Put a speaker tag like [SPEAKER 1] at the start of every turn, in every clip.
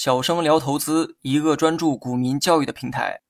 [SPEAKER 1] 小生聊投资，一个专注股民教育的平台。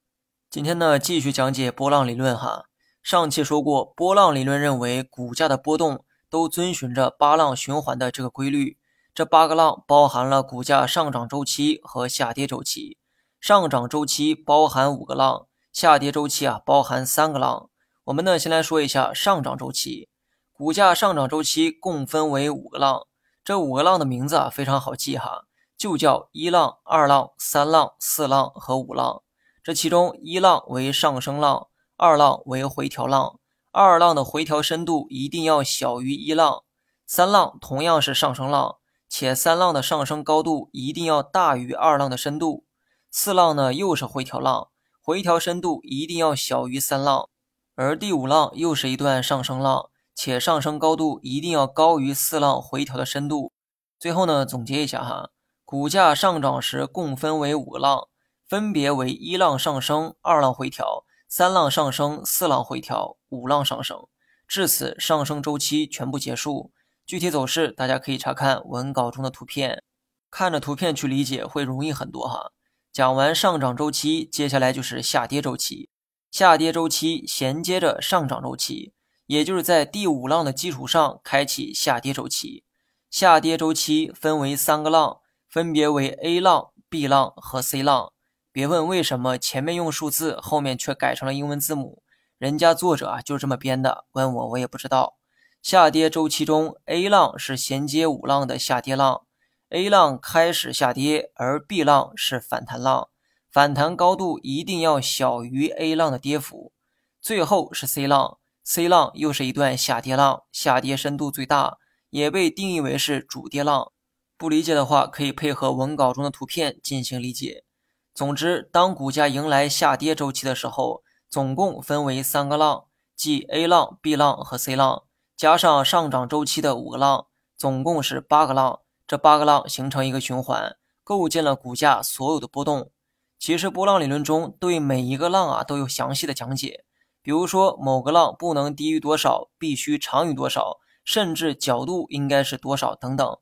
[SPEAKER 1] 今天呢，继续讲解波浪理论哈。上期说过，波浪理论认为股价的波动都遵循着八浪循环的这个规律。这八个浪包含了股价上涨周期和下跌周期。上涨周期包含五个浪，下跌周期啊包含三个浪。我们呢，先来说一下上涨周期。股价上涨周期共分为五个浪，这五个浪的名字啊非常好记哈。就叫一浪、二浪、三浪、四浪和五浪。这其中，一浪为上升浪，二浪为回调浪。二浪的回调深度一定要小于一浪。三浪同样是上升浪，且三浪的上升高度一定要大于二浪的深度。四浪呢又是回调浪，回调深度一定要小于三浪。而第五浪又是一段上升浪，且上升高度一定要高于四浪回调的深度。最后呢，总结一下哈。股价上涨时共分为五浪，分别为一浪上升、二浪回调、三浪上升、四浪回调、五浪上升。至此，上升周期全部结束。具体走势大家可以查看文稿中的图片，看着图片去理解会容易很多哈。讲完上涨周期，接下来就是下跌周期。下跌周期衔接着上涨周期，也就是在第五浪的基础上开启下跌周期。下跌周期分为三个浪。分别为 A 浪、B 浪和 C 浪。别问为什么前面用数字，后面却改成了英文字母，人家作者啊就这么编的。问我我也不知道。下跌周期中，A 浪是衔接五浪的下跌浪，A 浪开始下跌，而 B 浪是反弹浪，反弹高度一定要小于 A 浪的跌幅。最后是 C 浪，C 浪又是一段下跌浪，下跌深度最大，也被定义为是主跌浪。不理解的话，可以配合文稿中的图片进行理解。总之，当股价迎来下跌周期的时候，总共分为三个浪，即 A 浪、B 浪和 C 浪，加上上涨周期的五个浪，总共是八个浪。这八个浪形成一个循环，构建了股价所有的波动。其实，波浪理论中对每一个浪啊都有详细的讲解，比如说某个浪不能低于多少，必须长于多少，甚至角度应该是多少等等。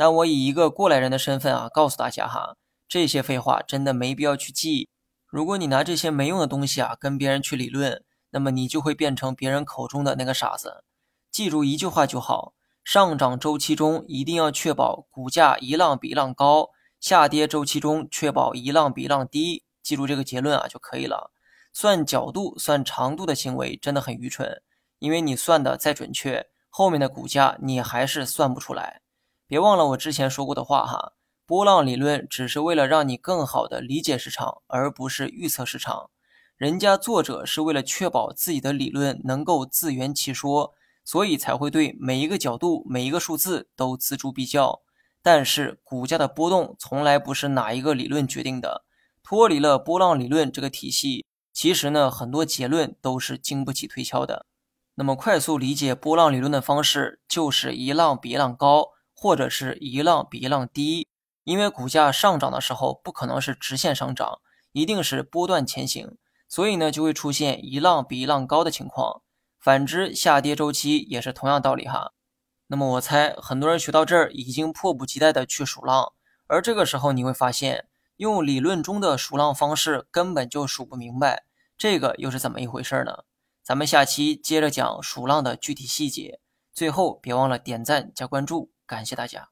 [SPEAKER 1] 但我以一个过来人的身份啊，告诉大家哈，这些废话真的没必要去记。如果你拿这些没用的东西啊跟别人去理论，那么你就会变成别人口中的那个傻子。记住一句话就好：上涨周期中一定要确保股价一浪比一浪高，下跌周期中确保一浪比一浪低。记住这个结论啊就可以了。算角度、算长度的行为真的很愚蠢，因为你算的再准确，后面的股价你还是算不出来。别忘了我之前说过的话哈，波浪理论只是为了让你更好的理解市场，而不是预测市场。人家作者是为了确保自己的理论能够自圆其说，所以才会对每一个角度、每一个数字都锱铢必较。但是股价的波动从来不是哪一个理论决定的，脱离了波浪理论这个体系，其实呢很多结论都是经不起推敲的。那么快速理解波浪理论的方式就是一浪比一浪高。或者是一浪比一浪低，因为股价上涨的时候不可能是直线上涨，一定是波段前行，所以呢就会出现一浪比一浪高的情况。反之，下跌周期也是同样道理哈。那么我猜很多人学到这儿已经迫不及待的去数浪，而这个时候你会发现，用理论中的数浪方式根本就数不明白，这个又是怎么一回事呢？咱们下期接着讲数浪的具体细节。最后别忘了点赞加关注。感谢大家。